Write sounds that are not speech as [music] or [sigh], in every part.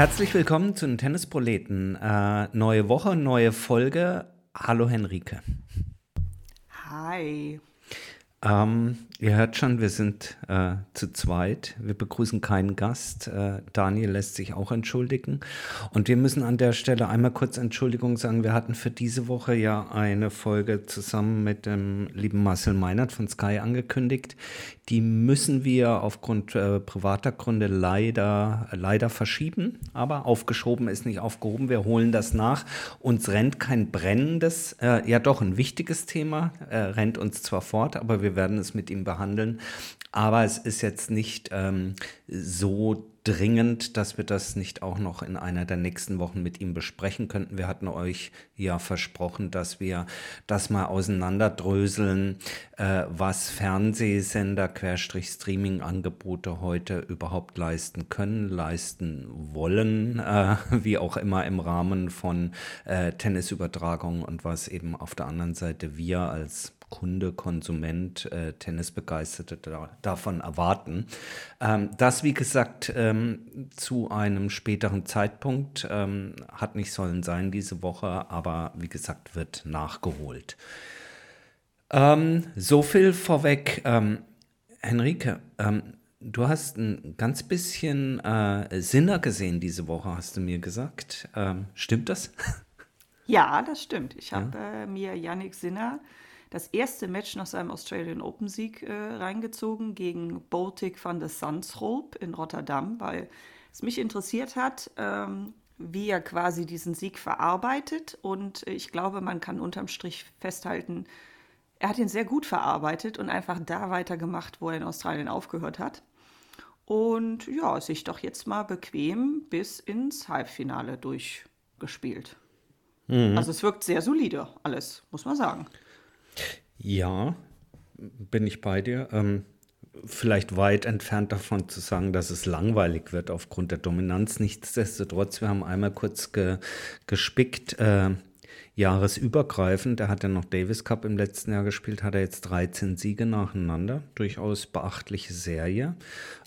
Herzlich willkommen zu den Tennisproleten. Äh, neue Woche, neue Folge. Hallo Henrike. Hi. Ähm, ihr hört schon, wir sind äh, zu zweit. Wir begrüßen keinen Gast. Äh, Daniel lässt sich auch entschuldigen. Und wir müssen an der Stelle einmal kurz Entschuldigung sagen. Wir hatten für diese Woche ja eine Folge zusammen mit dem lieben Marcel Meinert von Sky angekündigt. Die müssen wir aufgrund äh, privater Gründe leider, leider verschieben. Aber aufgeschoben ist nicht aufgehoben. Wir holen das nach. Uns rennt kein brennendes, äh, ja doch ein wichtiges Thema, äh, rennt uns zwar fort, aber wir werden es mit ihm behandeln. Aber es ist jetzt nicht ähm, so dringend, dass wir das nicht auch noch in einer der nächsten Wochen mit ihm besprechen könnten. Wir hatten euch ja versprochen, dass wir das mal auseinanderdröseln, äh, was Fernsehsender, Querstrich Streaming-Angebote heute überhaupt leisten können, leisten wollen, äh, wie auch immer im Rahmen von äh, Tennisübertragungen und was eben auf der anderen Seite wir als Kunde, Konsument, äh, Tennisbegeisterte da, davon erwarten. Ähm, das, wie gesagt, ähm, zu einem späteren Zeitpunkt ähm, hat nicht sollen sein diese Woche, aber wie gesagt, wird nachgeholt. Ähm, so viel vorweg. Ähm, Henrike, ähm, du hast ein ganz bisschen äh, Sinner gesehen diese Woche, hast du mir gesagt. stimmt das? [laughs] Ja, das stimmt. Ich habe ja. äh, mir Yannick Sinner das erste Match nach seinem Australian Open Sieg äh, reingezogen gegen Baltic van der Sandsroep in Rotterdam, weil es mich interessiert hat, ähm, wie er quasi diesen Sieg verarbeitet. Und ich glaube, man kann unterm Strich festhalten, er hat ihn sehr gut verarbeitet und einfach da weitergemacht, wo er in Australien aufgehört hat. Und ja, sich doch jetzt mal bequem bis ins Halbfinale durchgespielt. Mhm. Also es wirkt sehr solide, alles, muss man sagen. Ja, bin ich bei dir. Ähm, vielleicht weit entfernt davon zu sagen, dass es langweilig wird aufgrund der Dominanz. Nichtsdestotrotz, wir haben einmal kurz ge, gespickt. Äh, jahresübergreifend, der hat ja noch Davis Cup im letzten Jahr gespielt, hat er jetzt 13 Siege nacheinander. Durchaus beachtliche Serie.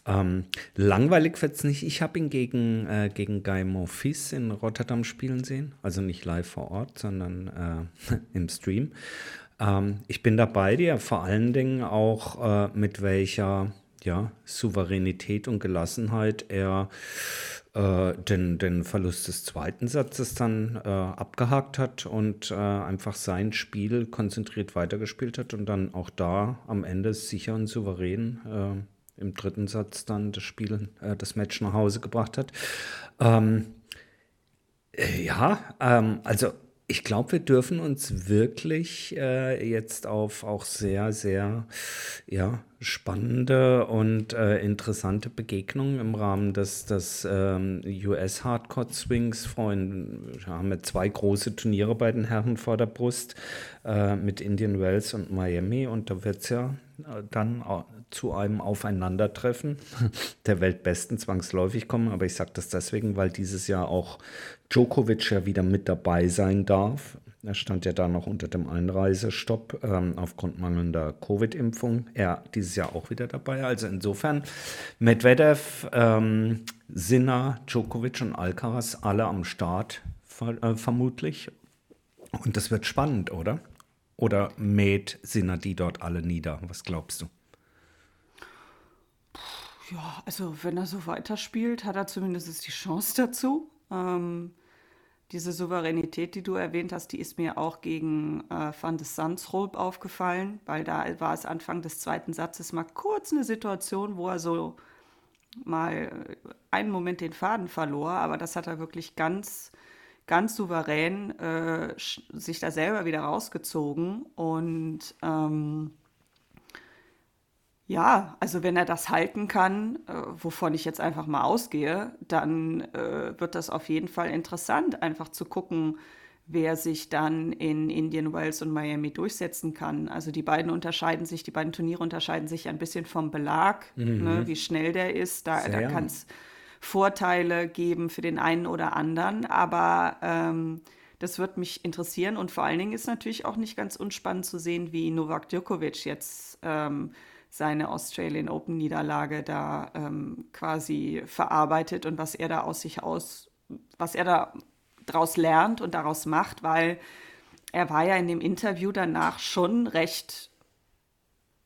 Ähm, langweilig wird es nicht. Ich habe ihn gegen, äh, gegen Guy Monfils in Rotterdam spielen sehen. Also nicht live vor Ort, sondern äh, [laughs] im Stream. Ähm, ich bin da bei dir, vor allen Dingen auch äh, mit welcher ja, Souveränität und Gelassenheit er äh, den, den Verlust des zweiten Satzes dann äh, abgehakt hat und äh, einfach sein Spiel konzentriert weitergespielt hat und dann auch da am Ende sicher und souverän äh, im dritten Satz dann das Spiel, äh, das Match nach Hause gebracht hat. Ähm, ja, ähm, also ich glaube, wir dürfen uns wirklich äh, jetzt auf auch sehr, sehr ja, spannende und äh, interessante Begegnungen im Rahmen des, des ähm, US Hardcore Swings. Wir haben ja zwei große Turniere bei den Herren vor der Brust äh, mit Indian Wells und Miami und da wird es ja äh, dann zu einem Aufeinandertreffen [laughs] der Weltbesten zwangsläufig kommen. Aber ich sage das deswegen, weil dieses Jahr auch Djokovic ja wieder mit dabei sein darf. Er stand ja da noch unter dem Einreisestopp ähm, aufgrund mangelnder Covid-Impfung. Er dieses Jahr auch wieder dabei. Also insofern Medvedev, ähm, Sinner, Djokovic und Alcaraz alle am Start äh, vermutlich. Und das wird spannend, oder? Oder mäht Sinner die dort alle nieder? Was glaubst du? Ja, also wenn er so weiterspielt, hat er zumindest die Chance dazu. Ähm, diese Souveränität, die du erwähnt hast, die ist mir auch gegen äh, Van de Sandsroep aufgefallen, weil da war es Anfang des zweiten Satzes mal kurz eine Situation, wo er so mal äh, einen Moment den Faden verlor, aber das hat er wirklich ganz, ganz souverän äh, sich da selber wieder rausgezogen und ähm, ja, also wenn er das halten kann, äh, wovon ich jetzt einfach mal ausgehe, dann äh, wird das auf jeden Fall interessant, einfach zu gucken, wer sich dann in Indian Wells und Miami durchsetzen kann. Also die beiden unterscheiden sich, die beiden Turniere unterscheiden sich ein bisschen vom Belag, mhm. ne, wie schnell der ist. Da, da kann es Vorteile geben für den einen oder anderen, aber ähm, das wird mich interessieren und vor allen Dingen ist natürlich auch nicht ganz unspannend zu sehen, wie Novak Djokovic jetzt ähm, seine Australian Open Niederlage da ähm, quasi verarbeitet und was er da aus sich aus, was er da daraus lernt und daraus macht, weil er war ja in dem Interview danach schon recht,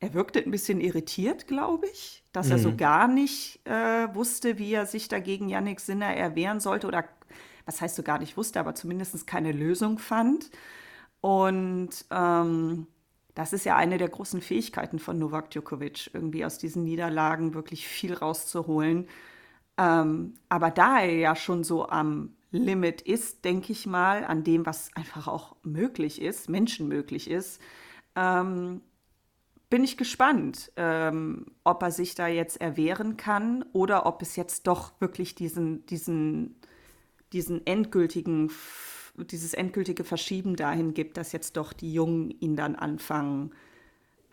er wirkte ein bisschen irritiert, glaube ich, dass mhm. er so mhm. gar nicht äh, wusste, wie er sich dagegen Yannick Sinner erwehren sollte oder was heißt so gar nicht wusste, aber zumindest keine Lösung fand. Und ähm, das ist ja eine der großen Fähigkeiten von Novak Djokovic, irgendwie aus diesen Niederlagen wirklich viel rauszuholen. Ähm, aber da er ja schon so am Limit ist, denke ich mal, an dem, was einfach auch möglich ist, menschenmöglich ist, ähm, bin ich gespannt, ähm, ob er sich da jetzt erwehren kann oder ob es jetzt doch wirklich diesen, diesen, diesen endgültigen, dieses endgültige Verschieben dahin gibt, dass jetzt doch die Jungen ihn dann anfangen,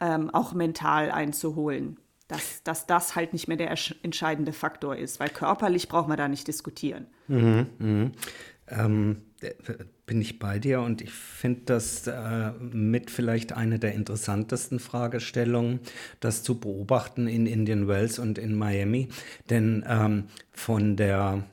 ähm, auch mental einzuholen dass, dass das halt nicht mehr der entscheidende Faktor ist, weil körperlich braucht man da nicht diskutieren. Mhm, mh. ähm, bin ich bei dir und ich finde das äh, mit vielleicht eine der interessantesten Fragestellungen, das zu beobachten in Indian Wells und in Miami. Denn ähm, von der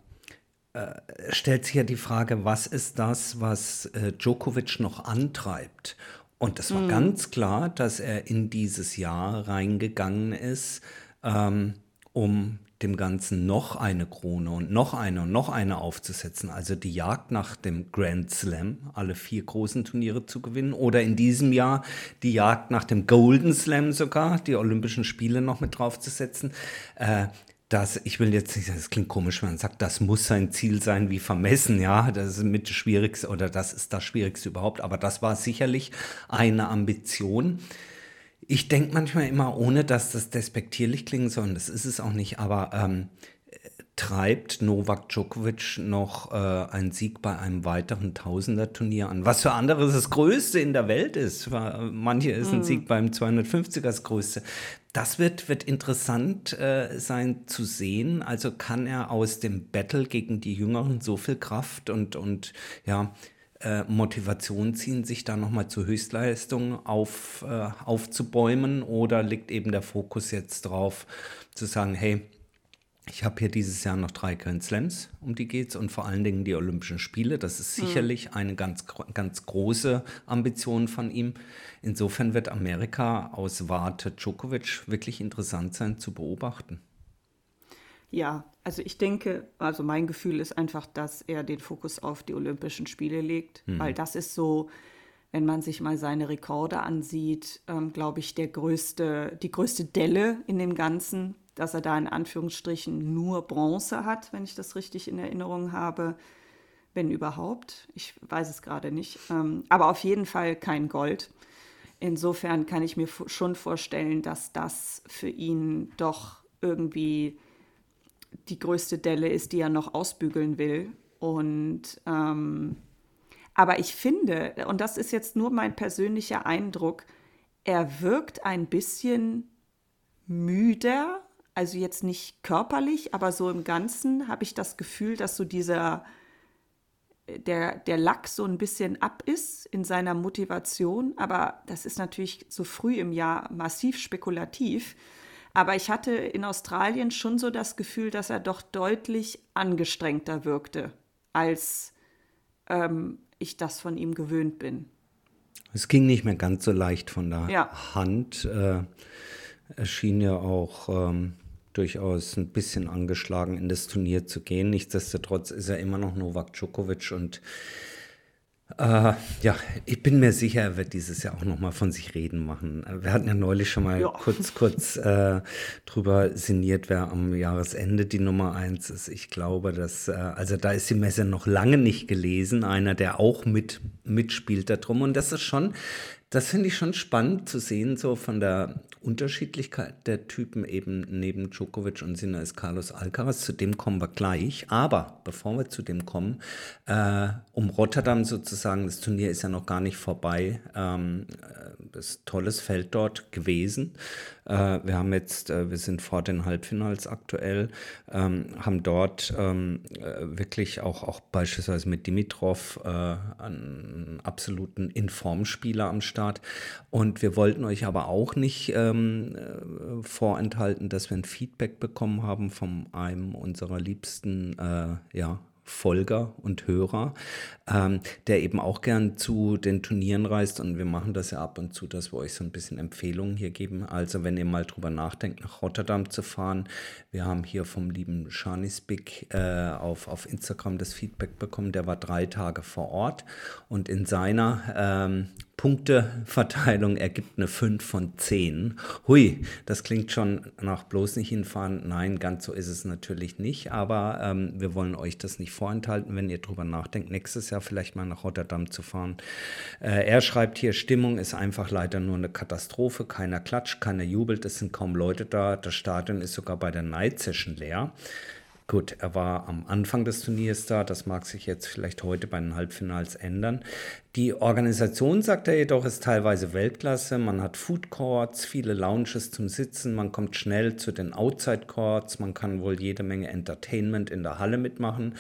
äh, stellt sich ja die Frage, was ist das, was äh, Djokovic noch antreibt? Und es war mhm. ganz klar, dass er in dieses Jahr reingegangen ist, ähm, um dem Ganzen noch eine Krone und noch eine und noch eine aufzusetzen. Also die Jagd nach dem Grand Slam, alle vier großen Turniere zu gewinnen. Oder in diesem Jahr die Jagd nach dem Golden Slam sogar, die Olympischen Spiele noch mit draufzusetzen. Äh, das, ich will jetzt nicht sagen, das klingt komisch, wenn man sagt, das muss sein Ziel sein wie vermessen, ja, das ist mit das Schwierigste oder das ist das Schwierigste überhaupt, aber das war sicherlich eine Ambition. Ich denke manchmal immer, ohne dass das despektierlich klingen soll, und das ist es auch nicht, aber ähm, treibt Novak Djokovic noch äh, einen Sieg bei einem weiteren Tausender-Turnier an. Was für andere das Größte in der Welt ist. Manche ist ein mhm. Sieg beim 250er das Größte. Das wird, wird interessant äh, sein zu sehen. Also kann er aus dem Battle gegen die Jüngeren so viel Kraft und, und ja, äh, Motivation ziehen, sich da nochmal zur Höchstleistung auf, äh, aufzubäumen? Oder liegt eben der Fokus jetzt drauf, zu sagen, hey, ich habe hier dieses Jahr noch drei Grand Slams, um die geht's und vor allen Dingen die Olympischen Spiele. Das ist hm. sicherlich mhm. eine ganz, ganz große Ambition von ihm. Insofern wird Amerika aus Warte Djokovic wirklich interessant sein zu beobachten. Ja, also ich denke, also mein Gefühl ist einfach, dass er den Fokus auf die Olympischen Spiele legt, mhm. weil das ist so, wenn man sich mal seine Rekorde ansieht, ähm, glaube ich, der größte, die größte Delle in dem Ganzen dass er da in Anführungsstrichen nur Bronze hat, wenn ich das richtig in Erinnerung habe, wenn überhaupt. Ich weiß es gerade nicht. Ähm, aber auf jeden Fall kein Gold. Insofern kann ich mir schon vorstellen, dass das für ihn doch irgendwie die größte Delle ist, die er noch ausbügeln will. Und ähm, aber ich finde, und das ist jetzt nur mein persönlicher Eindruck, er wirkt ein bisschen müder also jetzt nicht körperlich, aber so im Ganzen habe ich das Gefühl, dass so dieser, äh, der, der Lack so ein bisschen ab ist in seiner Motivation. Aber das ist natürlich so früh im Jahr massiv spekulativ. Aber ich hatte in Australien schon so das Gefühl, dass er doch deutlich angestrengter wirkte, als ähm, ich das von ihm gewöhnt bin. Es ging nicht mehr ganz so leicht von der ja. Hand. Äh, er schien ja auch ähm, durchaus ein bisschen angeschlagen in das Turnier zu gehen. Nichtsdestotrotz ist er immer noch Novak Djokovic und äh, ja, ich bin mir sicher, er wird dieses Jahr auch noch mal von sich reden machen. Wir hatten ja neulich schon mal ja. kurz, kurz äh, drüber sinniert, wer am Jahresende die Nummer eins ist. Ich glaube, dass, äh, also da ist die Messe noch lange nicht gelesen. Einer, der auch mit, mitspielt darum. Und das ist schon, das finde ich schon spannend zu sehen, so von der Unterschiedlichkeit der Typen eben neben Djokovic und Sinner ist Carlos Alcaraz. Zu dem kommen wir gleich. Aber bevor wir zu dem kommen, äh, um Rotterdam sozusagen, das Turnier ist ja noch gar nicht vorbei. Ähm, das ist ein tolles Feld dort gewesen. Äh, wir haben jetzt, äh, wir sind vor den Halbfinals aktuell, ähm, haben dort ähm, äh, wirklich auch, auch beispielsweise mit Dimitrov einen absoluten Informspieler am Start. Und wir wollten euch aber auch nicht ähm, äh, vorenthalten, dass wir ein Feedback bekommen haben von einem unserer liebsten ja, Folger und Hörer, ähm, der eben auch gern zu den Turnieren reist. Und wir machen das ja ab und zu, dass wir euch so ein bisschen Empfehlungen hier geben. Also wenn ihr mal drüber nachdenkt, nach Rotterdam zu fahren. Wir haben hier vom lieben Shanisbik äh, auf, auf Instagram das Feedback bekommen. Der war drei Tage vor Ort und in seiner ähm, Punkteverteilung ergibt eine 5 von 10. Hui, das klingt schon nach bloß nicht hinfahren. Nein, ganz so ist es natürlich nicht, aber ähm, wir wollen euch das nicht vorenthalten, wenn ihr drüber nachdenkt, nächstes Jahr vielleicht mal nach Rotterdam zu fahren. Äh, er schreibt hier, Stimmung ist einfach leider nur eine Katastrophe. Keiner klatscht, keiner jubelt, es sind kaum Leute da. Das Stadion ist sogar bei der Night Session leer. Gut, er war am Anfang des Turniers da, das mag sich jetzt vielleicht heute bei den Halbfinals ändern. Die Organisation, sagt er jedoch, ist teilweise Weltklasse. Man hat Food Courts, viele Lounges zum Sitzen, man kommt schnell zu den Outside Courts, man kann wohl jede Menge Entertainment in der Halle mitmachen.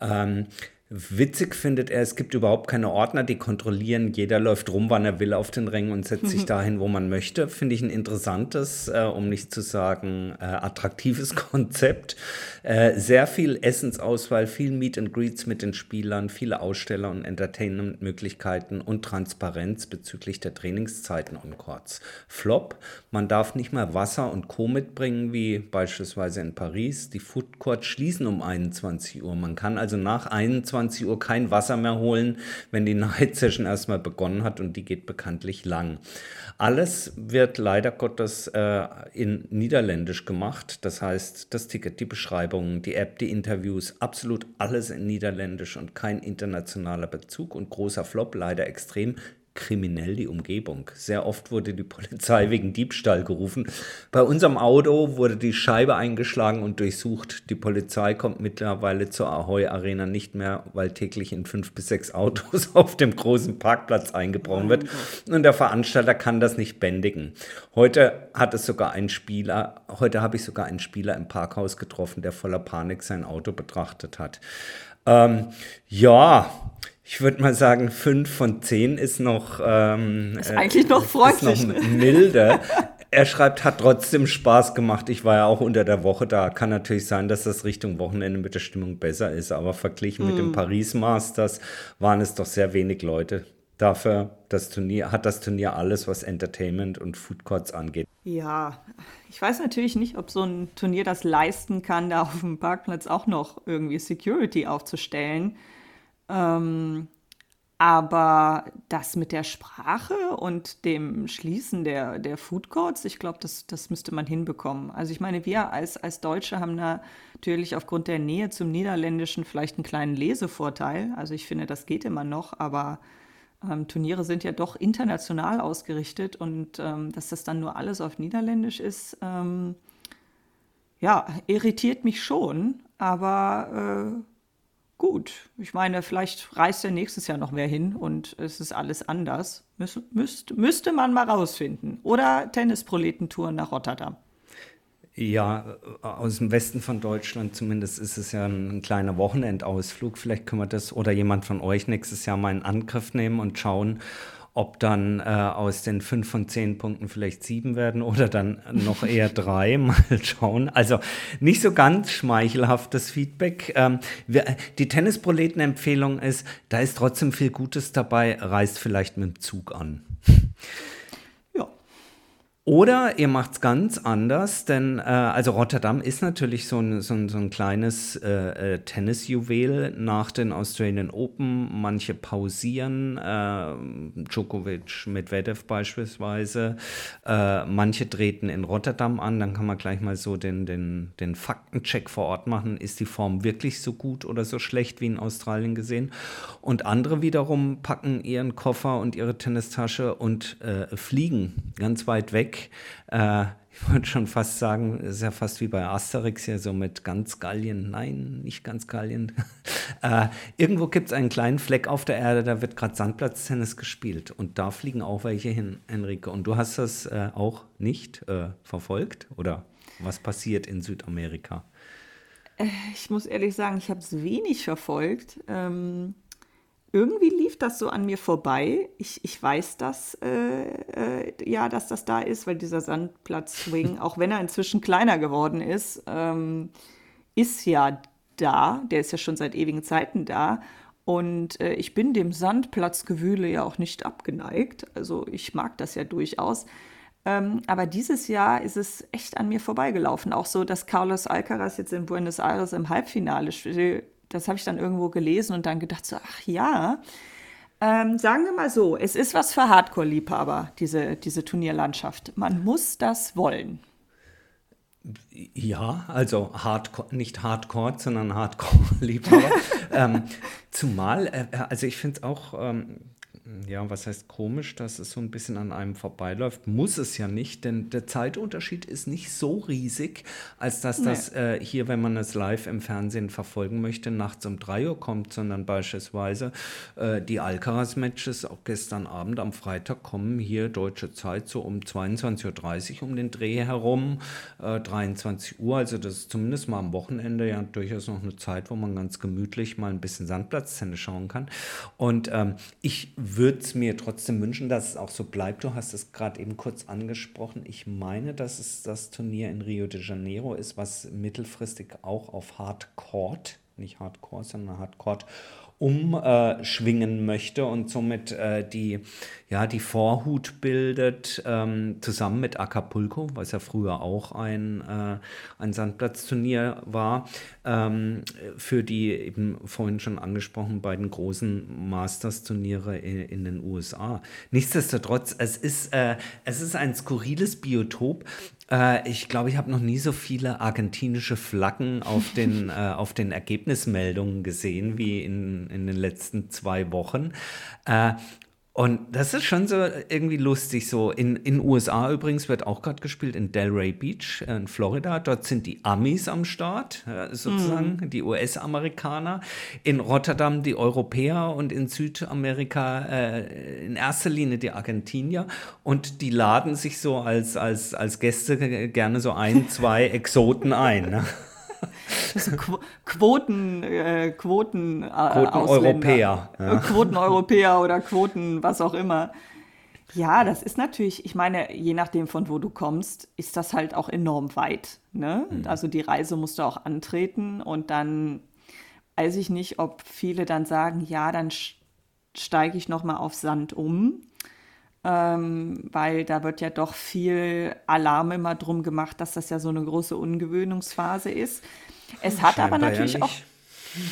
Ähm, Witzig findet er, es gibt überhaupt keine Ordner, die kontrollieren, jeder läuft rum, wann er will auf den Rängen und setzt sich [laughs] dahin, wo man möchte. Finde ich ein interessantes, äh, um nicht zu sagen äh, attraktives [laughs] Konzept. Äh, sehr viel Essensauswahl, viel Meet and Greets mit den Spielern, viele Aussteller und Entertainment-Möglichkeiten und Transparenz bezüglich der Trainingszeiten und Courts. Flop, man darf nicht mal Wasser und Co. mitbringen, wie beispielsweise in Paris. Die Food Courts schließen um 21 Uhr. Man kann also nach 21 21 Uhr kein Wasser mehr holen, wenn die [laughs] Night Session erstmal begonnen hat und die geht bekanntlich lang. Alles wird leider Gottes äh, in Niederländisch gemacht. Das heißt, das Ticket, die Beschreibungen, die App, die Interviews, absolut alles in Niederländisch und kein internationaler Bezug und großer Flop, leider extrem kriminell die Umgebung. Sehr oft wurde die Polizei [laughs] wegen Diebstahl gerufen. Bei unserem Auto wurde die Scheibe eingeschlagen und durchsucht. Die Polizei kommt mittlerweile zur Ahoy Arena nicht mehr, weil täglich in fünf bis sechs Autos [laughs] auf dem großen Parkplatz eingebrochen wird. Und der Veranstalter kann das nicht bändigen. Heute hat es sogar einen Spieler, heute habe ich sogar einen Spieler im Parkhaus getroffen, der voller Panik sein Auto betrachtet hat. Ähm, ja, ich würde mal sagen, fünf von zehn ist noch. Ähm, ist eigentlich noch freundlich. Ist noch [laughs] milde. er schreibt, hat trotzdem Spaß gemacht. Ich war ja auch unter der Woche da. Kann natürlich sein, dass das Richtung Wochenende mit der Stimmung besser ist. Aber verglichen mm. mit dem hm. Paris Masters waren es doch sehr wenig Leute. Dafür das Turnier, hat das Turnier alles, was Entertainment und Food Courts angeht. Ja, ich weiß natürlich nicht, ob so ein Turnier das leisten kann, da auf dem Parkplatz auch noch irgendwie Security aufzustellen. Ähm, aber das mit der Sprache und dem Schließen der, der Food Courts, ich glaube, das, das müsste man hinbekommen. Also ich meine, wir als, als Deutsche haben natürlich aufgrund der Nähe zum Niederländischen vielleicht einen kleinen Lesevorteil. Also ich finde, das geht immer noch, aber ähm, Turniere sind ja doch international ausgerichtet und ähm, dass das dann nur alles auf Niederländisch ist, ähm, ja, irritiert mich schon, aber äh, gut. Ich meine, vielleicht reist er nächstes Jahr noch mehr hin und es ist alles anders. Müs müsst, müsste man mal rausfinden. Oder Tennisproletentouren nach Rotterdam. Ja, aus dem Westen von Deutschland zumindest ist es ja ein, ein, kleiner Wochenendausflug. Vielleicht können wir das oder jemand von euch nächstes Jahr mal in Angriff nehmen und schauen, ob dann äh, aus den fünf von zehn Punkten vielleicht sieben werden oder dann noch eher drei. [laughs] Mal schauen. Also nicht so ganz schmeichelhaftes Feedback. Ähm, wir, die Tennisproleten-Empfehlung ist, da ist trotzdem viel Gutes dabei, reist vielleicht mit dem Zug an. Oder ihr macht es ganz anders, denn äh, also Rotterdam ist natürlich so ein, so ein, so ein kleines äh, äh, Tennisjuwel nach den Australian Open. Manche pausieren, äh, Djokovic, Medvedev beispielsweise. Äh, manche treten in Rotterdam an. Dann kann man gleich mal so den, den, den Faktencheck vor Ort machen. Ist die Form wirklich so gut oder so schlecht wie in Australien gesehen? Und andere wiederum packen ihren Koffer und ihre Tennistasche und äh, fliegen ganz weit weg äh, ich wollte schon fast sagen, ist ja fast wie bei Asterix hier so mit ganz Gallien. Nein, nicht ganz Gallien. [laughs] äh, irgendwo gibt es einen kleinen Fleck auf der Erde, da wird gerade Sandplatztennis gespielt. Und da fliegen auch welche hin, Enrique. Und du hast das äh, auch nicht äh, verfolgt? Oder was passiert in Südamerika? Äh, ich muss ehrlich sagen, ich habe es wenig verfolgt. Ähm irgendwie lief das so an mir vorbei. Ich, ich weiß das, äh, äh, ja, dass das da ist, weil dieser Sandplatz-Swing, [laughs] auch wenn er inzwischen kleiner geworden ist, ähm, ist ja da. Der ist ja schon seit ewigen Zeiten da. Und äh, ich bin dem Sandplatzgewühle ja auch nicht abgeneigt. Also ich mag das ja durchaus. Ähm, aber dieses Jahr ist es echt an mir vorbeigelaufen. Auch so, dass Carlos Alcaraz jetzt in Buenos Aires im Halbfinale spielt. Das habe ich dann irgendwo gelesen und dann gedacht, so, ach ja. Ähm, sagen wir mal so, es ist was für Hardcore-Liebhaber, diese, diese Turnierlandschaft. Man muss das wollen. Ja, also Hardcore, nicht Hardcore, sondern Hardcore-Liebhaber. [laughs] ähm, zumal, äh, also ich finde es auch, ähm, ja, was heißt komisch, dass es so ein bisschen an einem vorbeiläuft? Muss es ja nicht, denn der Zeitunterschied ist nicht so riesig, als dass nee. das äh, hier, wenn man es live im Fernsehen verfolgen möchte, nachts um 3 Uhr kommt, sondern beispielsweise äh, die Alcaraz-Matches auch gestern Abend am Freitag kommen hier deutsche Zeit so um 22.30 Uhr um den Dreh herum, äh, 23 Uhr, also das ist zumindest mal am Wochenende ja durchaus noch eine Zeit, wo man ganz gemütlich mal ein bisschen Sandplatzszene schauen kann. Und ähm, ich würde es mir trotzdem wünschen, dass es auch so bleibt. Du hast es gerade eben kurz angesprochen. Ich meine, dass es das Turnier in Rio de Janeiro ist, was mittelfristig auch auf Hardcore, nicht Hardcore, sondern Hardcore umschwingen möchte und somit äh, die, ja, die Vorhut bildet, ähm, zusammen mit Acapulco, was ja früher auch ein, äh, ein Sandplatzturnier war, ähm, für die eben vorhin schon angesprochenen beiden großen Masters-Turniere in, in, den USA. Nichtsdestotrotz, es ist, äh, es ist ein skurriles Biotop, äh, ich glaube, ich habe noch nie so viele argentinische Flaggen auf den, [laughs] äh, auf den Ergebnismeldungen gesehen wie in, in den letzten zwei Wochen. Äh, und das ist schon so irgendwie lustig. So in den USA übrigens wird auch gerade gespielt in Delray Beach äh, in Florida. Dort sind die Amis am Start, sozusagen mm. die US-Amerikaner. In Rotterdam die Europäer und in Südamerika äh, in erster Linie die Argentinier. Und die laden sich so als, als, als Gäste gerne so ein, [laughs] zwei Exoten ein. Ne? Qu Quoten, äh, Quoten, äh, Quoten-Europäer. Ja. [laughs] Quoten-Europäer oder Quoten, was auch immer. Ja, das ist natürlich, ich meine, je nachdem von wo du kommst, ist das halt auch enorm weit. Ne? Mhm. Also die Reise musst du auch antreten und dann weiß ich nicht, ob viele dann sagen, ja, dann steige ich nochmal auf Sand um ähm, weil da wird ja doch viel Alarm immer drum gemacht, dass das ja so eine große Ungewöhnungsphase ist. Es hat Scheinbar aber natürlich ja auch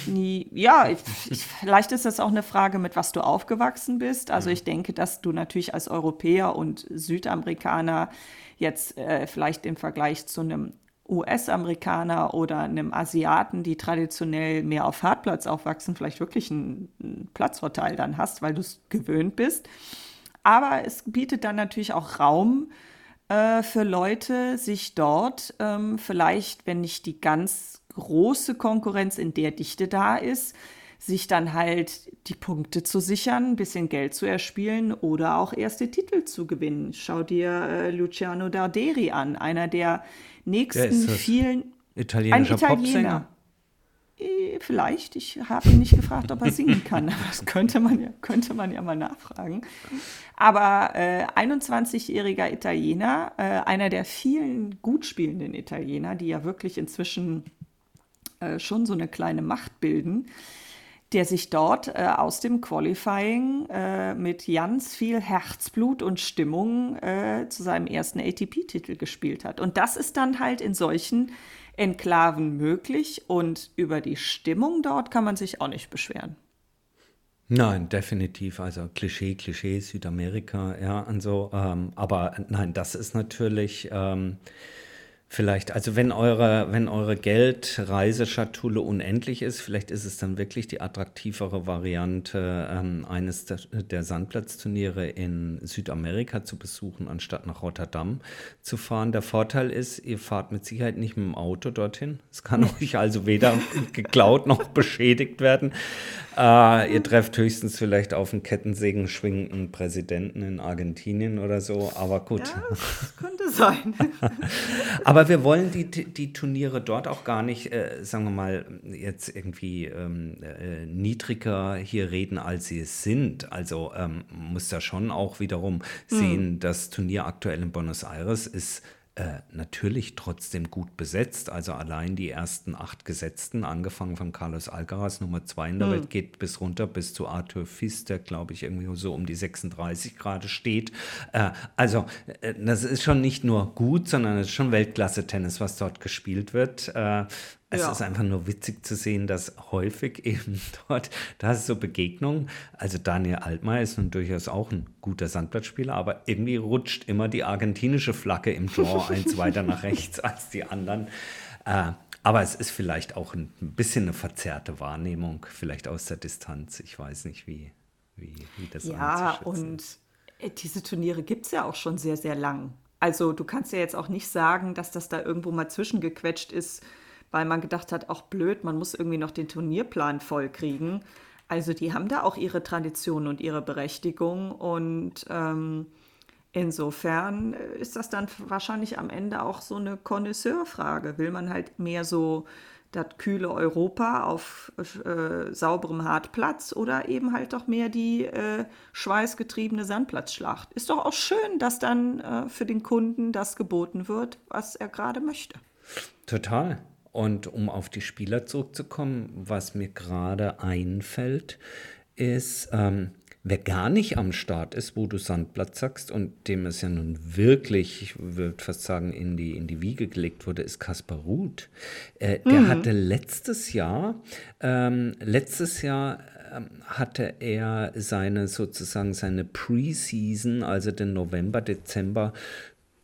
nie, ja, ich, ich, vielleicht ist das auch eine Frage, mit was du aufgewachsen bist. Also ich denke, dass du natürlich als Europäer und Südamerikaner jetzt äh, vielleicht im Vergleich zu einem US-Amerikaner oder einem Asiaten, die traditionell mehr auf Hartplatz aufwachsen, vielleicht wirklich einen, einen Platzvorteil dann hast, weil du es gewöhnt bist. Aber es bietet dann natürlich auch Raum äh, für Leute, sich dort ähm, vielleicht, wenn nicht die ganz große Konkurrenz in der Dichte da ist, sich dann halt die Punkte zu sichern, ein bisschen Geld zu erspielen oder auch erste Titel zu gewinnen. Schau dir äh, Luciano Darderi an, einer der nächsten vielen italienischer ein Italiener. Popsänger. Äh, vielleicht. Ich habe ihn nicht gefragt, ob er singen kann. [laughs] Aber das könnte man ja, könnte man ja mal nachfragen. Aber äh, 21-jähriger Italiener, äh, einer der vielen gut spielenden Italiener, die ja wirklich inzwischen äh, schon so eine kleine Macht bilden, der sich dort äh, aus dem Qualifying äh, mit ganz viel Herzblut und Stimmung zu seinem ersten ATP-Titel gespielt hat. Und das ist dann halt in solchen Enklaven möglich und über die Stimmung dort kann man sich auch nicht beschweren. Nein, definitiv. Also Klischee, Klischee, Südamerika, ja, und so. Ähm, aber nein, das ist natürlich. Ähm, Vielleicht, also wenn eure, wenn eure Geldreiseschatulle unendlich ist, vielleicht ist es dann wirklich die attraktivere Variante, ähm, eines der, der, Sandplatzturniere in Südamerika zu besuchen, anstatt nach Rotterdam zu fahren. Der Vorteil ist, ihr fahrt mit Sicherheit nicht mit dem Auto dorthin. Es kann euch also weder [laughs] geklaut noch beschädigt werden. Äh, ihr trefft höchstens vielleicht auf einen Kettensägen schwingenden Präsidenten in Argentinien oder so, aber gut. Ja, das könnte sein. [laughs] [laughs] aber wir wollen die, die Turniere dort auch gar nicht, äh, sagen wir mal, jetzt irgendwie ähm, äh, niedriger hier reden, als sie es sind. Also ähm, muss da schon auch wiederum hm. sehen, das Turnier aktuell in Buenos Aires ist äh, natürlich trotzdem gut besetzt. Also allein die ersten acht Gesetzten, angefangen von Carlos Alcaraz, Nummer zwei in der mhm. Welt, geht bis runter bis zu Arthur Fils, der glaube ich irgendwie so um die 36 Grad steht. Äh, also äh, das ist schon nicht nur gut, sondern es ist schon Weltklasse-Tennis, was dort gespielt wird. Äh, es ja. ist einfach nur witzig zu sehen, dass häufig [laughs] eben dort, da ist so Begegnungen. Also Daniel Altmaier ist nun durchaus auch ein guter Sandplatzspieler, aber irgendwie rutscht immer die argentinische Flagge im Tor [laughs] eins weiter nach rechts als die anderen. Äh, aber es ist vielleicht auch ein, bisschen eine verzerrte Wahrnehmung, vielleicht aus der Distanz. Ich weiß nicht, wie, wie, wie das Ja, und äh, diese Turniere gibt es ja auch schon sehr, sehr lang. Also du kannst ja jetzt auch nicht sagen, dass das da irgendwo mal zwischengequetscht ist weil man gedacht hat, auch blöd, man muss irgendwie noch den Turnierplan voll kriegen. Also die haben da auch ihre Tradition und ihre Berechtigung und ähm, insofern ist das dann wahrscheinlich am Ende auch so eine Connoisseurfrage. Will man halt mehr so das kühle Europa auf äh, sauberem Hartplatz oder eben halt doch mehr die äh, schweißgetriebene Sandplatzschlacht. Ist doch auch schön, dass dann äh, für den Kunden das geboten wird, was er gerade möchte. Total. Und um auf die Spieler zurückzukommen, was mir gerade einfällt, ist, ähm, wer gar nicht am Start ist, wo du Sandplatz sagst und dem es ja nun wirklich, ich würde fast sagen, in die, in die Wiege gelegt wurde, ist Kaspar Ruth. Äh, der mhm. hatte letztes Jahr, ähm, letztes Jahr ähm, hatte er seine sozusagen seine Preseason, also den November, Dezember,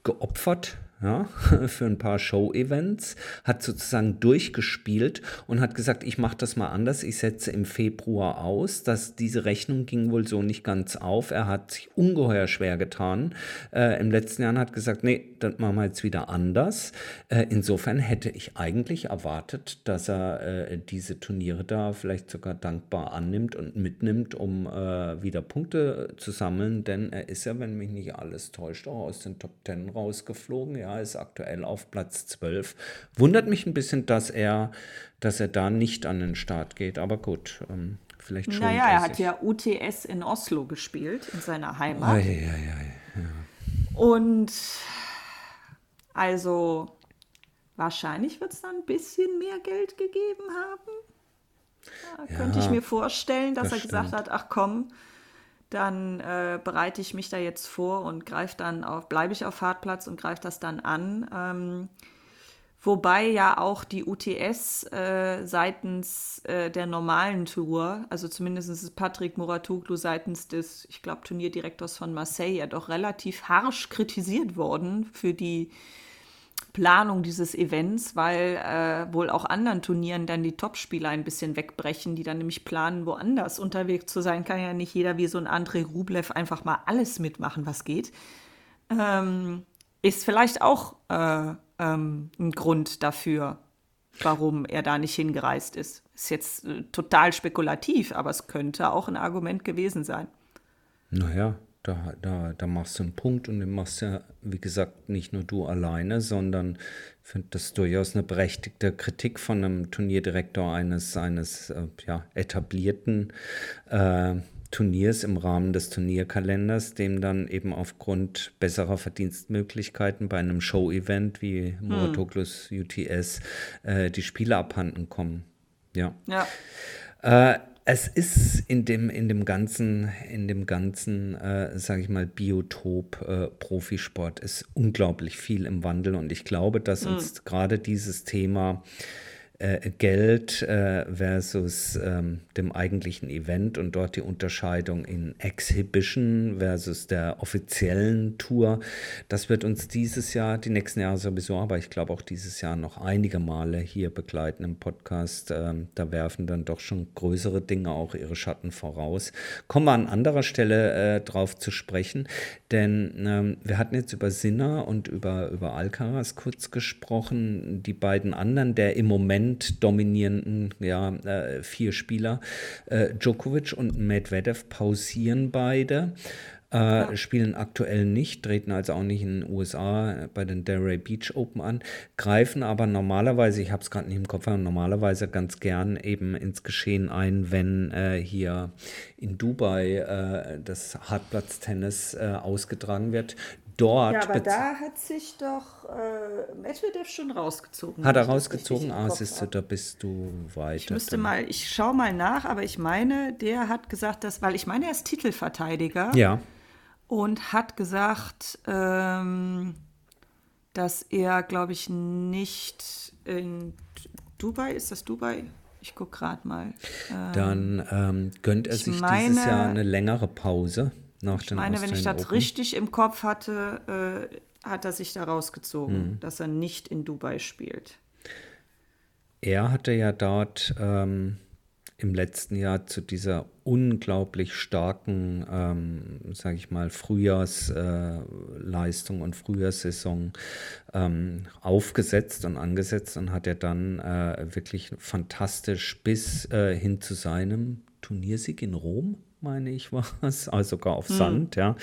geopfert ja, [laughs] für ein paar Show-Events, hat sozusagen durchgespielt und hat gesagt, ich mache das mal anders, ich setze im Februar aus. Dass diese Rechnung ging wohl so nicht ganz auf. Er hat sich ungeheuer schwer getan. Äh, Im letzten Jahr hat gesagt, nee, das machen wir jetzt wieder anders. Äh, insofern hätte ich eigentlich erwartet, dass er äh, diese Turniere da vielleicht sogar dankbar annimmt und mitnimmt, um äh, wieder Punkte zu sammeln, denn er ist ja, wenn mich nicht alles täuscht, auch aus den Top Ten rausgeflogen. Ja, ist aktuell auf Platz 12. Wundert mich ein bisschen, dass er, dass er da nicht an den Start geht, aber gut. Ähm, vielleicht schon. Naja, er hat ja UTS in Oslo gespielt, in seiner Heimat. Oh, ja, ja, ja, Und also wahrscheinlich wird es dann ein bisschen mehr Geld gegeben haben. Da könnte ich mir vorstellen, dass das er gesagt hat, ach komm, dann äh, bereite ich mich da jetzt vor und greife dann auf, bleibe ich auf Hartplatz und greife das dann an. Ähm, wobei ja auch die UTS äh, seitens äh, der normalen Tour, also zumindest ist Patrick Muratoglu seitens des, ich glaube, Turnierdirektors von Marseille ja doch relativ harsch kritisiert worden für die Planung dieses Events, weil äh, wohl auch anderen Turnieren dann die Topspieler ein bisschen wegbrechen, die dann nämlich planen, woanders unterwegs zu sein. Kann ja nicht jeder wie so ein André Rublev einfach mal alles mitmachen, was geht. Ähm, ist vielleicht auch äh, ähm, ein Grund dafür, warum er da nicht hingereist ist. Ist jetzt äh, total spekulativ, aber es könnte auch ein Argument gewesen sein. Naja, da, da, da machst du einen Punkt und den machst ja, wie gesagt, nicht nur du alleine, sondern ich finde das durchaus eine berechtigte Kritik von einem Turnierdirektor eines, eines äh, ja, etablierten äh, Turniers im Rahmen des Turnierkalenders, dem dann eben aufgrund besserer Verdienstmöglichkeiten bei einem Show-Event wie hm. Muratoglus UTS äh, die Spiele abhanden kommen. Ja. ja. Äh, es ist in dem, in dem ganzen, in dem ganzen, äh, sage ich mal, Biotop äh, Profisport ist unglaublich viel im Wandel und ich glaube, dass mhm. uns gerade dieses Thema äh, Geld äh, versus ähm, dem eigentlichen Event und dort die Unterscheidung in Exhibition versus der offiziellen Tour. Das wird uns dieses Jahr, die nächsten Jahre sowieso, aber ich glaube auch dieses Jahr noch einige Male hier begleiten im Podcast. Ähm, da werfen dann doch schon größere Dinge auch ihre Schatten voraus. Kommen wir an anderer Stelle äh, drauf zu sprechen, denn ähm, wir hatten jetzt über Sinner und über, über Alcaraz kurz gesprochen. Die beiden anderen, der im Moment Dominierenden ja, äh, vier Spieler. Äh, Djokovic und Medvedev pausieren beide. äh, spielen aktuell nicht, treten also auch nicht in den USA bei den Delray Beach Open an, greifen aber normalerweise, ich habe es gerade nicht im Kopf, normalerweise ganz gern eben ins Geschehen ein, wenn äh, hier in Dubai äh, das Hartplatztennis äh, ausgetragen wird dort. Ja, aber da hat sich doch äh, Medvedev schon rausgezogen. Hat er rausgezogen? Ah, siehst du, da bist du weiter. Ich müsste mal, ich schaue mal nach, aber ich meine, der hat gesagt, dass, weil ich meine, er ist Titelverteidiger. Ja. Und hat gesagt, ähm, dass er, glaube ich, nicht in Dubai, ist das Dubai? Ich gucke gerade mal. Ähm, Dann ähm, gönnt er sich meine, dieses Jahr eine längere Pause. Nach ich meine, wenn ich das Open. richtig im Kopf hatte, äh, hat er sich da rausgezogen, mhm. dass er nicht in Dubai spielt. Er hatte ja dort ähm, im letzten Jahr zu dieser unglaublich starken, ähm, sage ich mal, Frühjahrsleistung äh, und Frühjahrssaison ähm, aufgesetzt und angesetzt und hat er dann äh, wirklich fantastisch bis äh, hin zu seinem Turniersieg in Rom meine ich, war es, [laughs] also sogar auf hm. Sand, ja,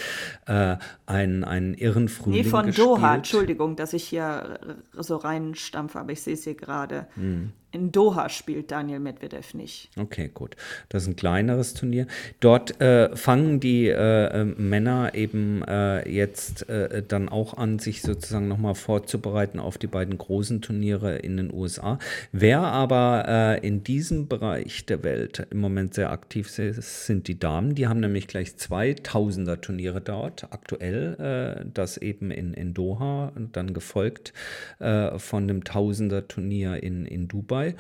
äh, einen, einen irren Frühling Nee, von gespielt. Doha, Entschuldigung, dass ich hier so reinstampfe, aber ich sehe es hier gerade. Hm. In Doha spielt Daniel Medvedev nicht. Okay, gut. Das ist ein kleineres Turnier. Dort äh, fangen die äh, Männer eben äh, jetzt äh, dann auch an, sich sozusagen nochmal vorzubereiten auf die beiden großen Turniere in den USA. Wer aber äh, in diesem Bereich der Welt im Moment sehr aktiv ist, sind die Damen. Die haben nämlich gleich zwei Tausender-Turniere dort, aktuell, äh, das eben in, in Doha und dann gefolgt von dem Tausender-Turnier in, in Dubai dabei.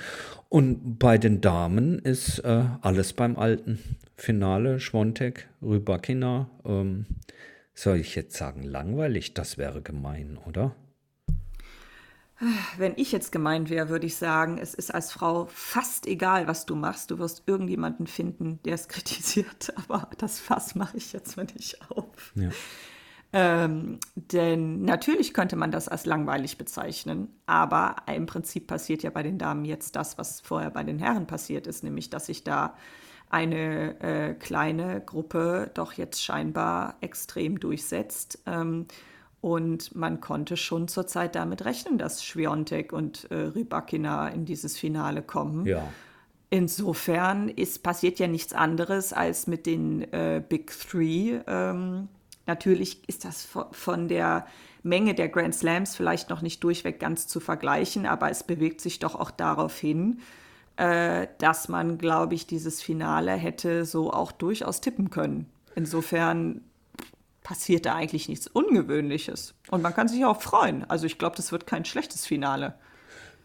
Und bei den Damen ist äh, alles beim Alten. Finale, Schwontek, Rybakina. Ähm, soll ich jetzt sagen, langweilig? Das wäre gemein, oder? Wenn ich jetzt gemeint wäre, würde ich sagen, es ist als Frau fast egal, was du machst. Du wirst irgendjemanden finden, der es [laughs] kritisiert. Aber das Fass mache ich jetzt mal nicht auf. Ja. Ähm, denn natürlich könnte man das als langweilig bezeichnen, aber im Prinzip passiert ja bei den Damen jetzt das, was vorher bei den Herren passiert ist, nämlich dass sich da eine äh, kleine Gruppe doch jetzt scheinbar extrem durchsetzt. Ähm, und man konnte schon zurzeit damit rechnen, dass Schwiontek und äh, Rybakina in dieses Finale kommen. Ja. Insofern ist, passiert ja nichts anderes als mit den äh, Big Three. Ähm, Natürlich ist das von der Menge der Grand Slams vielleicht noch nicht durchweg ganz zu vergleichen, aber es bewegt sich doch auch darauf hin, äh, dass man, glaube ich, dieses Finale hätte so auch durchaus tippen können. Insofern passiert da eigentlich nichts Ungewöhnliches. Und man kann sich auch freuen. Also ich glaube, das wird kein schlechtes Finale.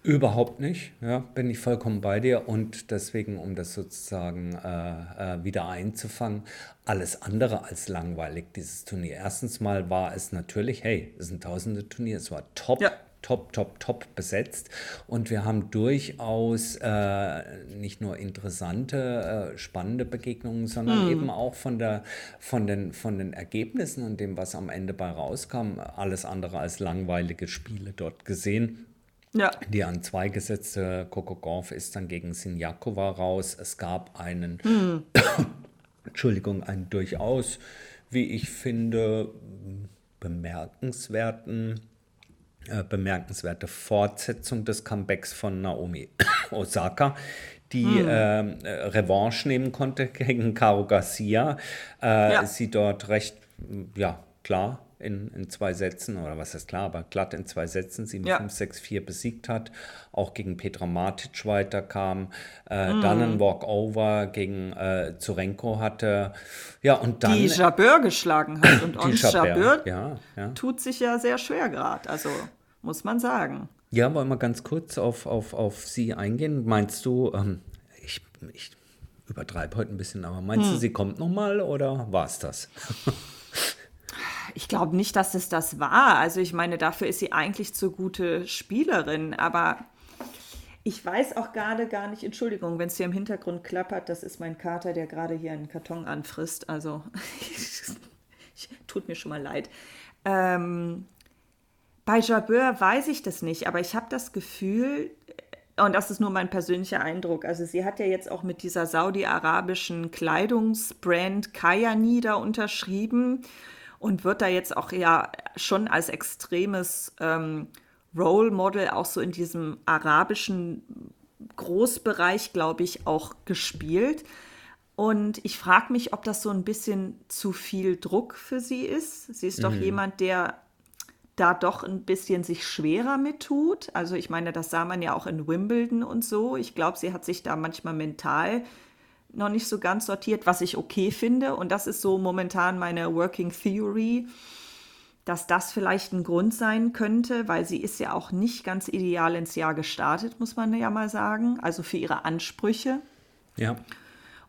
Überhaupt nicht, ja, bin ich vollkommen bei dir und deswegen, um das sozusagen äh, äh, wieder einzufangen, alles andere als langweilig, dieses Turnier. Erstens mal war es natürlich, hey, es ist ein Tausende-Turnier, es war top, ja. top, top, top besetzt und wir haben durchaus äh, nicht nur interessante, äh, spannende Begegnungen, sondern hm. eben auch von, der, von, den, von den Ergebnissen und dem, was am Ende bei rauskam, alles andere als langweilige Spiele dort gesehen. Ja. Die an zwei gesetzte Gauff ist dann gegen Sinjakova raus. Es gab einen, hm. Entschuldigung, einen durchaus, wie ich finde, bemerkenswerten, äh, bemerkenswerte Fortsetzung des Comebacks von Naomi [coughs] Osaka, die hm. Ähm, äh, Revanche nehmen konnte gegen Caro Garcia. Äh, ja. Sie dort recht, ja, klar in, in zwei Sätzen, oder was ist klar, aber glatt in zwei Sätzen 7, ja. 5, 6, 4 besiegt hat, auch gegen Petra Matic weiterkam, äh, mm. dann ein Walkover gegen äh, Zurenko hatte. Ja, und dann. Die Jabeur geschlagen hat. Und [clears throat] Ons Jabeur ja, ja. tut sich ja sehr schwer gerade, also muss man sagen. Ja, wollen wir ganz kurz auf, auf, auf sie eingehen? Meinst du, ähm, ich, ich übertreibe heute ein bisschen, aber meinst hm. du, sie kommt nochmal oder war es das? [laughs] Ich glaube nicht, dass es das war. Also ich meine, dafür ist sie eigentlich zu gute Spielerin. Aber ich weiß auch gerade gar nicht, Entschuldigung, wenn es hier im Hintergrund klappert, das ist mein Kater, der gerade hier einen Karton anfrisst. Also [laughs] tut mir schon mal leid. Ähm, bei Jabeur weiß ich das nicht, aber ich habe das Gefühl, und das ist nur mein persönlicher Eindruck. Also sie hat ja jetzt auch mit dieser saudi-arabischen Kleidungsbrand Kayani da unterschrieben und wird da jetzt auch ja schon als extremes ähm, Role Model auch so in diesem arabischen Großbereich, glaube ich, auch gespielt. Und ich frage mich, ob das so ein bisschen zu viel Druck für sie ist. Sie ist doch mhm. jemand, der da doch ein bisschen sich schwerer mit tut. Also ich meine, das sah man ja auch in Wimbledon und so. Ich glaube, sie hat sich da manchmal mental noch nicht so ganz sortiert, was ich okay finde. Und das ist so momentan meine Working Theory, dass das vielleicht ein Grund sein könnte, weil sie ist ja auch nicht ganz ideal ins Jahr gestartet, muss man ja mal sagen. Also für ihre Ansprüche. Ja.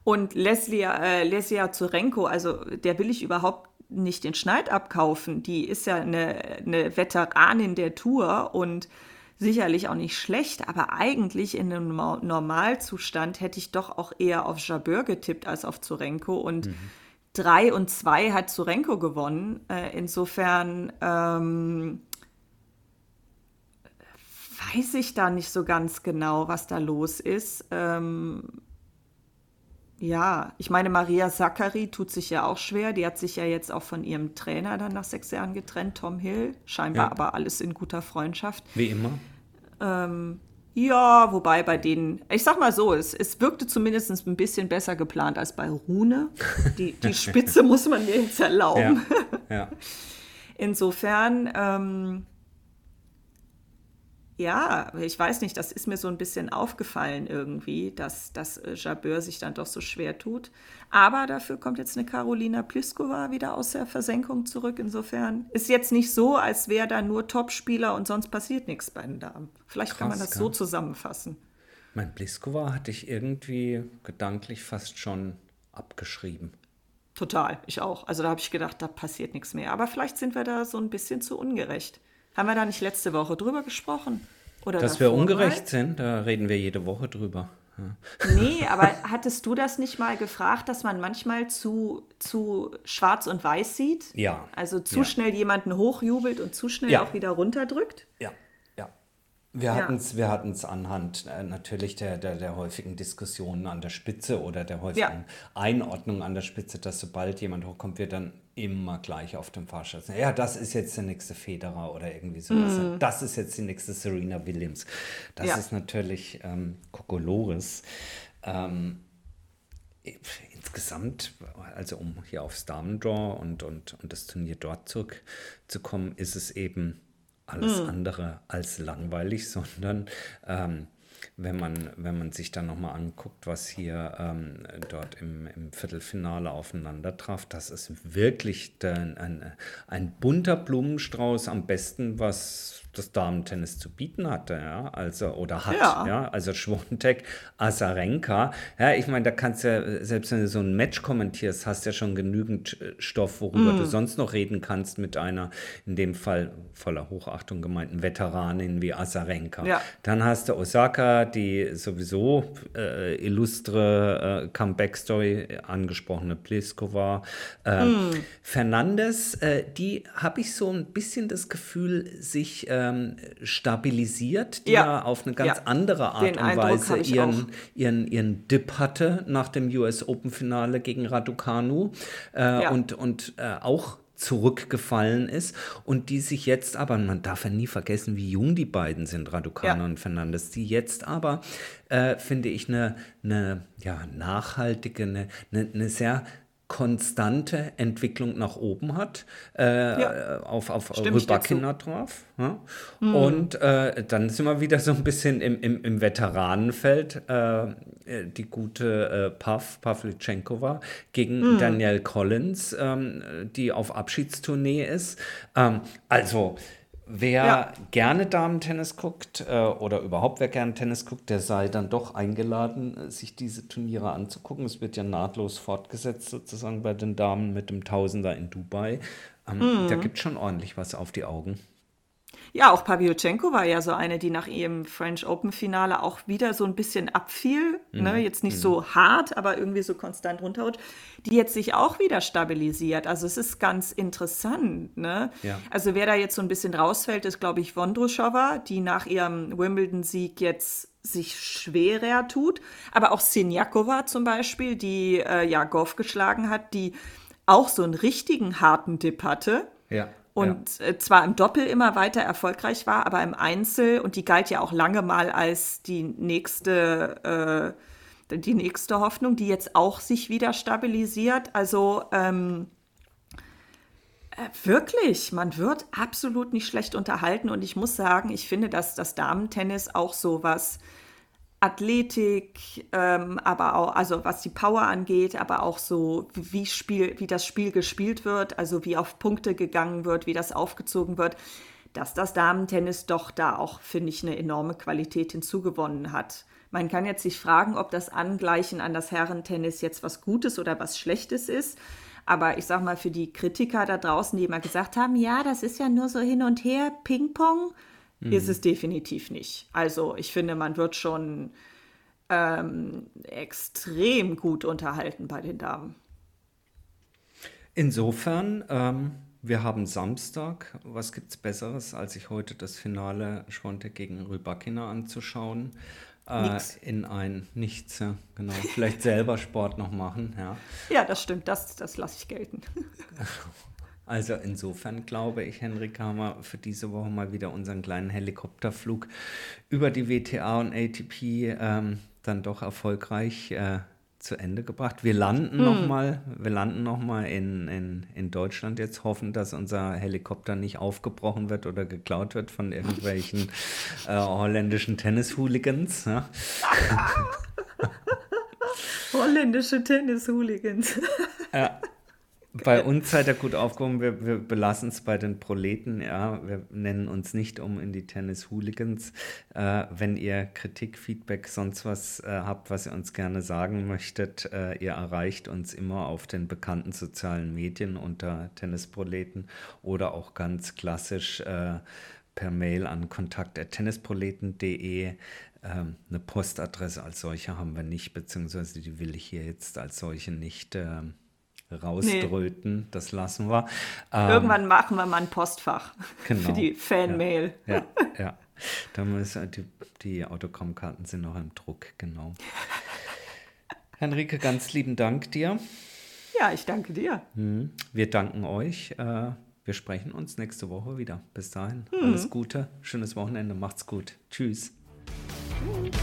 Und Leslie, äh, Lesia Zurenko, also der will ich überhaupt nicht den Schneid abkaufen. Die ist ja eine, eine Veteranin der Tour und sicherlich auch nicht schlecht, aber eigentlich in einem Normalzustand hätte ich doch auch eher auf Jabeur getippt als auf Zurenko und mhm. drei und zwei hat Zurenko gewonnen. Äh, insofern ähm, weiß ich da nicht so ganz genau, was da los ist. Ähm, ja, ich meine, Maria Zachary tut sich ja auch schwer. Die hat sich ja jetzt auch von ihrem Trainer dann nach sechs Jahren getrennt, Tom Hill. Scheinbar ja. aber alles in guter Freundschaft. Wie immer. Ähm, ja, wobei bei denen, ich sag mal so, es, es wirkte zumindest ein bisschen besser geplant als bei Rune. Die, die [laughs] Spitze muss man mir jetzt erlauben. Ja. ja. [laughs] Insofern, ähm, ja, ich weiß nicht, das ist mir so ein bisschen aufgefallen irgendwie, dass, dass äh, Jabeur sich dann doch so schwer tut. Aber dafür kommt jetzt eine Carolina Pliskova wieder aus der Versenkung zurück. Insofern ist jetzt nicht so, als wäre da nur Topspieler und sonst passiert nichts bei den Damen. Vielleicht Krass, kann man das so zusammenfassen. Mein Pliskova hatte ich irgendwie gedanklich fast schon abgeschrieben. Total, ich auch. Also da habe ich gedacht, da passiert nichts mehr. Aber vielleicht sind wir da so ein bisschen zu ungerecht. Haben wir da nicht letzte Woche drüber gesprochen? Oder Dass wir ungerecht mal? sind, da reden wir jede Woche drüber. Ja. Nee, [laughs] aber hattest du das nicht mal gefragt, dass man manchmal zu, zu schwarz und weiß sieht? Ja. Also zu ja. schnell jemanden hochjubelt und zu schnell ja. auch wieder runterdrückt? Ja. Wir ja. hatten es wir hatten's anhand äh, natürlich der, der, der häufigen Diskussionen an der Spitze oder der häufigen ja. Einordnung an der Spitze, dass sobald jemand hochkommt, wir dann immer gleich auf dem Fahrstuhl. Ja, das ist jetzt der nächste Federer oder irgendwie sowas. Mhm. Das ist jetzt die nächste Serena Williams. Das ja. ist natürlich ähm, Kokolores. Ähm, insgesamt, also um hier aufs Damendraw und, und, und das Turnier dort zurückzukommen, ist es eben alles mhm. andere als langweilig, [laughs] sondern ähm, wenn man, wenn man sich dann nochmal anguckt, was hier ähm, dort im, im Viertelfinale aufeinander traf, das ist wirklich ein, ein, ein bunter Blumenstrauß, am besten, was das Damentennis zu bieten hatte, ja, also oder hat, ja, ja also Schwontek, Azarenka, ja, ich meine, da kannst du ja, selbst wenn du so ein Match kommentierst, hast du ja schon genügend äh, Stoff, worüber mm. du sonst noch reden kannst mit einer, in dem Fall voller Hochachtung gemeinten Veteranin wie Azarenka. Ja. Dann hast du Osaka, die sowieso äh, illustre äh, Comeback-Story angesprochene Pliskova, äh, mm. Fernandes, äh, die habe ich so ein bisschen das Gefühl, sich äh, ähm, stabilisiert, die ja. auf eine ganz ja. andere Art Den und Weise ihren, ihren, ihren Dip hatte nach dem US Open Finale gegen Raducanu äh, ja. und, und äh, auch zurückgefallen ist und die sich jetzt aber, man darf ja nie vergessen, wie jung die beiden sind, Raducanu ja. und Fernandes, die jetzt aber, äh, finde ich, eine, eine ja, nachhaltige, eine, eine, eine sehr konstante Entwicklung nach oben hat, äh, ja. auf, auf Rybakina drauf. Ja? Mhm. Und äh, dann sind wir wieder so ein bisschen im, im, im Veteranenfeld. Äh, die gute äh, Pav, Pavlychenkova, gegen mhm. Danielle Collins, ähm, die auf Abschiedstournee ist. Ähm, also Wer ja. gerne Damen-Tennis guckt äh, oder überhaupt wer gerne Tennis guckt, der sei dann doch eingeladen, äh, sich diese Turniere anzugucken. Es wird ja nahtlos fortgesetzt sozusagen bei den Damen mit dem Tausender in Dubai. Ähm, mhm. Da gibt schon ordentlich was auf die Augen. Ja, auch Pavlyuchenko war ja so eine, die nach ihrem French Open Finale auch wieder so ein bisschen abfiel. Ne? Mhm. Ne? Jetzt nicht mhm. so hart, aber irgendwie so konstant runterrutscht. Die jetzt sich auch wieder stabilisiert. Also es ist ganz interessant. Ne? Ja. Also wer da jetzt so ein bisschen rausfällt, ist, glaube ich, Vondroshova, die nach ihrem Wimbledon-Sieg jetzt sich schwerer tut. Aber auch Sinjakova zum Beispiel, die äh, ja Golf geschlagen hat, die auch so einen richtigen harten Dip hatte. Ja und ja. Äh, zwar im Doppel immer weiter erfolgreich war, aber im Einzel, und die galt ja auch lange mal als die nächste, äh, die nächste Hoffnung, die jetzt auch sich wieder stabilisiert. Also ähm, äh, wirklich, man wird absolut nicht schlecht unterhalten und ich muss sagen, ich finde, dass das Damentennis auch so was Athletik, ähm, aber auch, also was die Power angeht, aber auch so, wie, Spiel, wie das Spiel gespielt wird, also wie auf Punkte gegangen wird, wie das aufgezogen wird, dass das Damentennis doch da auch, finde ich, eine enorme Qualität hinzugewonnen hat. Man kann jetzt sich fragen, ob das Angleichen an das Herrentennis jetzt was Gutes oder was Schlechtes ist. Aber ich sag mal, für die Kritiker da draußen, die immer gesagt haben, ja, das ist ja nur so hin und her, Ping-Pong, mhm. ist es definitiv nicht. Also ich finde, man wird schon ähm, extrem gut unterhalten bei den Damen. Insofern, ähm, wir haben Samstag. Was gibt es Besseres, als sich heute das Finale Schwonte gegen Rybakina anzuschauen? Äh, in ein Nichts, ja, genau. Vielleicht selber Sport noch machen, ja. [laughs] Ja, das stimmt, das, das lasse ich gelten. [laughs] Also insofern glaube ich, Henrik, haben wir für diese Woche mal wieder unseren kleinen Helikopterflug über die WTA und ATP ähm, dann doch erfolgreich äh, zu Ende gebracht. Wir landen hm. noch mal, wir landen noch mal in, in, in Deutschland jetzt, hoffen, dass unser Helikopter nicht aufgebrochen wird oder geklaut wird von irgendwelchen [laughs] äh, holländischen Tennis-Hooligans. Ja. [laughs] Holländische Tennis-Hooligans. ja. [laughs] Bei uns seid ihr gut aufgehoben. Wir, wir belassen es bei den Proleten. Ja, wir nennen uns nicht um in die Tennis-Hooligans. Äh, wenn ihr Kritik, Feedback, sonst was äh, habt, was ihr uns gerne sagen möchtet, äh, ihr erreicht uns immer auf den bekannten sozialen Medien unter Tennisproleten oder auch ganz klassisch äh, per Mail an kontakt.tennisproleten.de. Ähm, eine Postadresse als solche haben wir nicht, beziehungsweise die will ich hier jetzt als solche nicht ähm, rausdröten. Nee. Das lassen wir. Ähm, Irgendwann machen wir mal ein Postfach genau. für die Fanmail. Ja, ja, ja. Da müssen, die, die Autogrammkarten sind noch im Druck, genau. [laughs] Henrike, ganz lieben Dank dir. Ja, ich danke dir. Hm. Wir danken euch. Äh, wir sprechen uns nächste Woche wieder. Bis dahin, mhm. alles Gute, schönes Wochenende, macht's gut. Tschüss. Tschüss.